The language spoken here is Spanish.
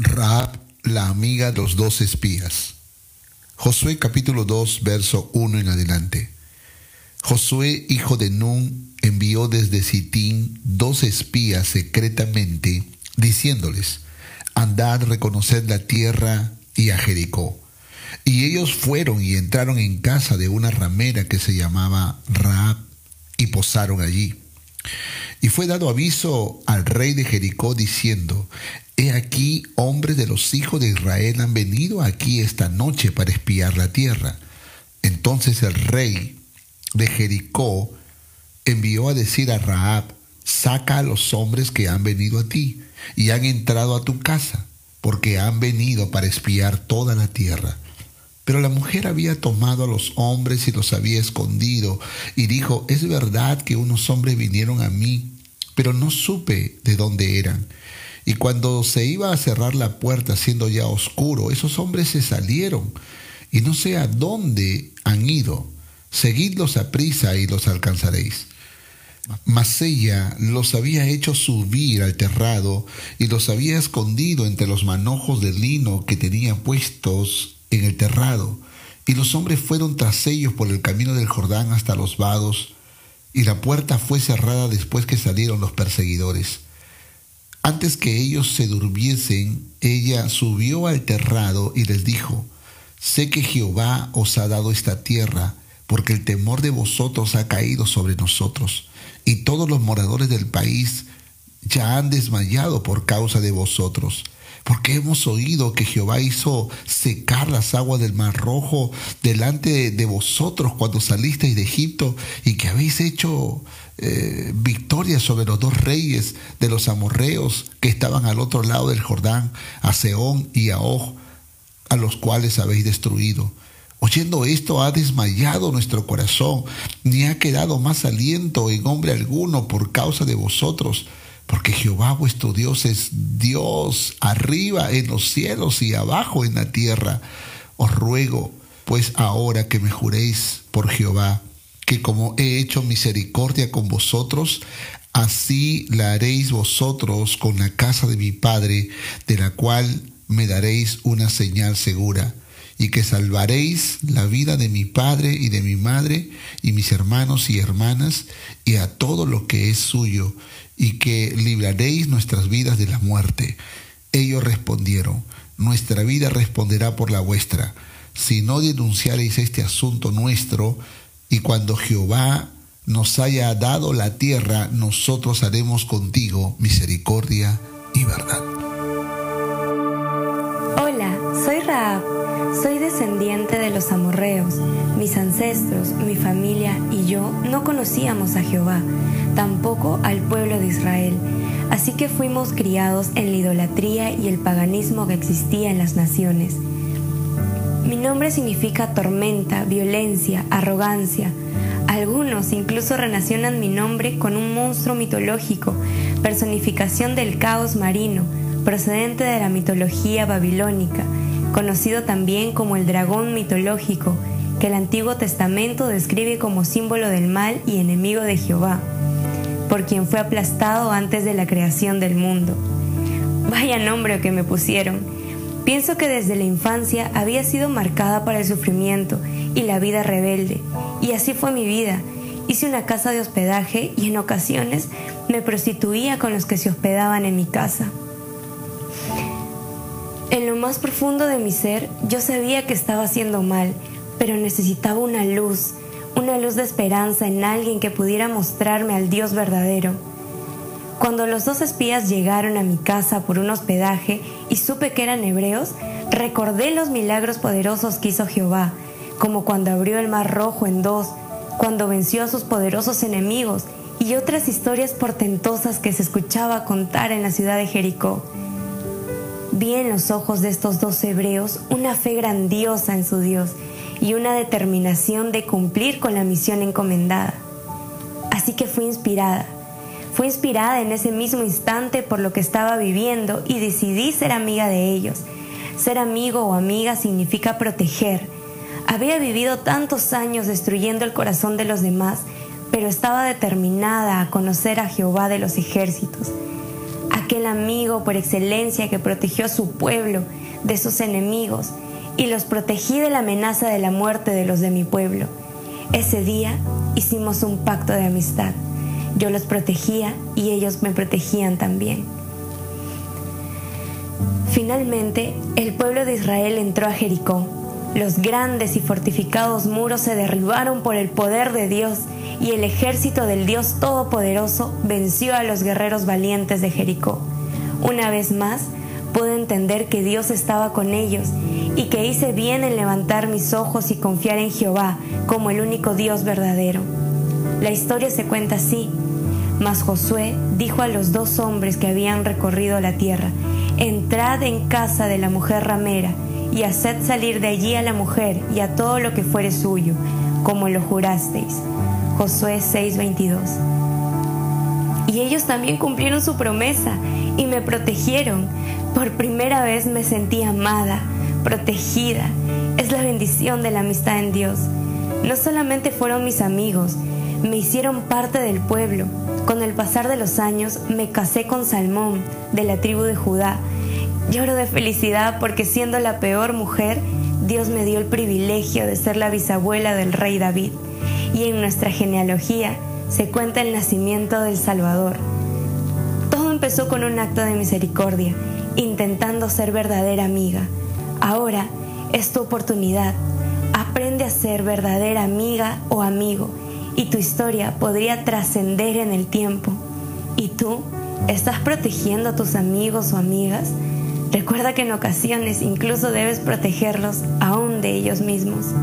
Raab, la amiga de los dos espías. Josué capítulo 2, verso 1 en adelante. Josué, hijo de Nun, envió desde Sitín dos espías secretamente, diciéndoles, andad, reconoced la tierra y a Jericó. Y ellos fueron y entraron en casa de una ramera que se llamaba Raab, y posaron allí. Y fue dado aviso al rey de Jericó diciendo, He aquí hombres de los hijos de Israel han venido aquí esta noche para espiar la tierra. Entonces el rey de Jericó envió a decir a Raab, saca a los hombres que han venido a ti y han entrado a tu casa, porque han venido para espiar toda la tierra. Pero la mujer había tomado a los hombres y los había escondido y dijo, es verdad que unos hombres vinieron a mí, pero no supe de dónde eran. Y cuando se iba a cerrar la puerta, siendo ya oscuro, esos hombres se salieron y no sé a dónde han ido. Seguidlos a prisa y los alcanzaréis. Mas ella los había hecho subir al terrado y los había escondido entre los manojos de lino que tenía puestos en el terrado. Y los hombres fueron tras ellos por el camino del Jordán hasta los vados, y la puerta fue cerrada después que salieron los perseguidores. Antes que ellos se durmiesen, ella subió al terrado y les dijo, Sé que Jehová os ha dado esta tierra, porque el temor de vosotros ha caído sobre nosotros, y todos los moradores del país ya han desmayado por causa de vosotros porque hemos oído que Jehová hizo secar las aguas del mar rojo delante de vosotros cuando salisteis de Egipto y que habéis hecho eh, victoria sobre los dos reyes de los amorreos que estaban al otro lado del Jordán, a Seón y a Og, a los cuales habéis destruido. Oyendo esto ha desmayado nuestro corazón, ni ha quedado más aliento en hombre alguno por causa de vosotros porque Jehová vuestro Dios es Dios arriba en los cielos y abajo en la tierra. Os ruego, pues ahora que me juréis por Jehová, que como he hecho misericordia con vosotros, así la haréis vosotros con la casa de mi Padre, de la cual me daréis una señal segura, y que salvaréis la vida de mi Padre y de mi Madre, y mis hermanos y hermanas, y a todo lo que es suyo, y que libraréis nuestras vidas de la muerte. Ellos respondieron, nuestra vida responderá por la vuestra, si no denunciaréis este asunto nuestro, y cuando Jehová nos haya dado la tierra, nosotros haremos contigo misericordia y verdad. Hola, soy Raab, soy descendiente de los amorreos. Mis ancestros, mi familia y yo no conocíamos a Jehová tampoco al pueblo de Israel. Así que fuimos criados en la idolatría y el paganismo que existía en las naciones. Mi nombre significa tormenta, violencia, arrogancia. Algunos incluso relacionan mi nombre con un monstruo mitológico, personificación del caos marino, procedente de la mitología babilónica, conocido también como el dragón mitológico, que el Antiguo Testamento describe como símbolo del mal y enemigo de Jehová por quien fue aplastado antes de la creación del mundo. Vaya nombre que me pusieron. Pienso que desde la infancia había sido marcada para el sufrimiento y la vida rebelde, y así fue mi vida. Hice una casa de hospedaje y en ocasiones me prostituía con los que se hospedaban en mi casa. En lo más profundo de mi ser yo sabía que estaba haciendo mal, pero necesitaba una luz, una luz de esperanza en alguien que pudiera mostrarme al Dios verdadero. Cuando los dos espías llegaron a mi casa por un hospedaje y supe que eran hebreos, recordé los milagros poderosos que hizo Jehová, como cuando abrió el mar rojo en dos, cuando venció a sus poderosos enemigos y otras historias portentosas que se escuchaba contar en la ciudad de Jericó. Vi en los ojos de estos dos hebreos una fe grandiosa en su Dios y una determinación de cumplir con la misión encomendada. Así que fui inspirada. Fui inspirada en ese mismo instante por lo que estaba viviendo y decidí ser amiga de ellos. Ser amigo o amiga significa proteger. Había vivido tantos años destruyendo el corazón de los demás, pero estaba determinada a conocer a Jehová de los ejércitos, amigo por excelencia que protegió a su pueblo de sus enemigos y los protegí de la amenaza de la muerte de los de mi pueblo. Ese día hicimos un pacto de amistad. Yo los protegía y ellos me protegían también. Finalmente, el pueblo de Israel entró a Jericó. Los grandes y fortificados muros se derribaron por el poder de Dios y el ejército del Dios Todopoderoso venció a los guerreros valientes de Jericó. Una vez más, pude entender que Dios estaba con ellos y que hice bien en levantar mis ojos y confiar en Jehová como el único Dios verdadero. La historia se cuenta así. Mas Josué dijo a los dos hombres que habían recorrido la tierra, entrad en casa de la mujer ramera y haced salir de allí a la mujer y a todo lo que fuere suyo, como lo jurasteis. Josué 6:22. Y ellos también cumplieron su promesa y me protegieron. Por primera vez me sentí amada, protegida. Es la bendición de la amistad en Dios. No solamente fueron mis amigos, me hicieron parte del pueblo. Con el pasar de los años me casé con Salmón, de la tribu de Judá. Lloro de felicidad porque siendo la peor mujer, Dios me dio el privilegio de ser la bisabuela del rey David. Y en nuestra genealogía se cuenta el nacimiento del Salvador. Todo empezó con un acto de misericordia, intentando ser verdadera amiga. Ahora es tu oportunidad. Aprende a ser verdadera amiga o amigo y tu historia podría trascender en el tiempo. ¿Y tú estás protegiendo a tus amigos o amigas? Recuerda que en ocasiones incluso debes protegerlos aún de ellos mismos.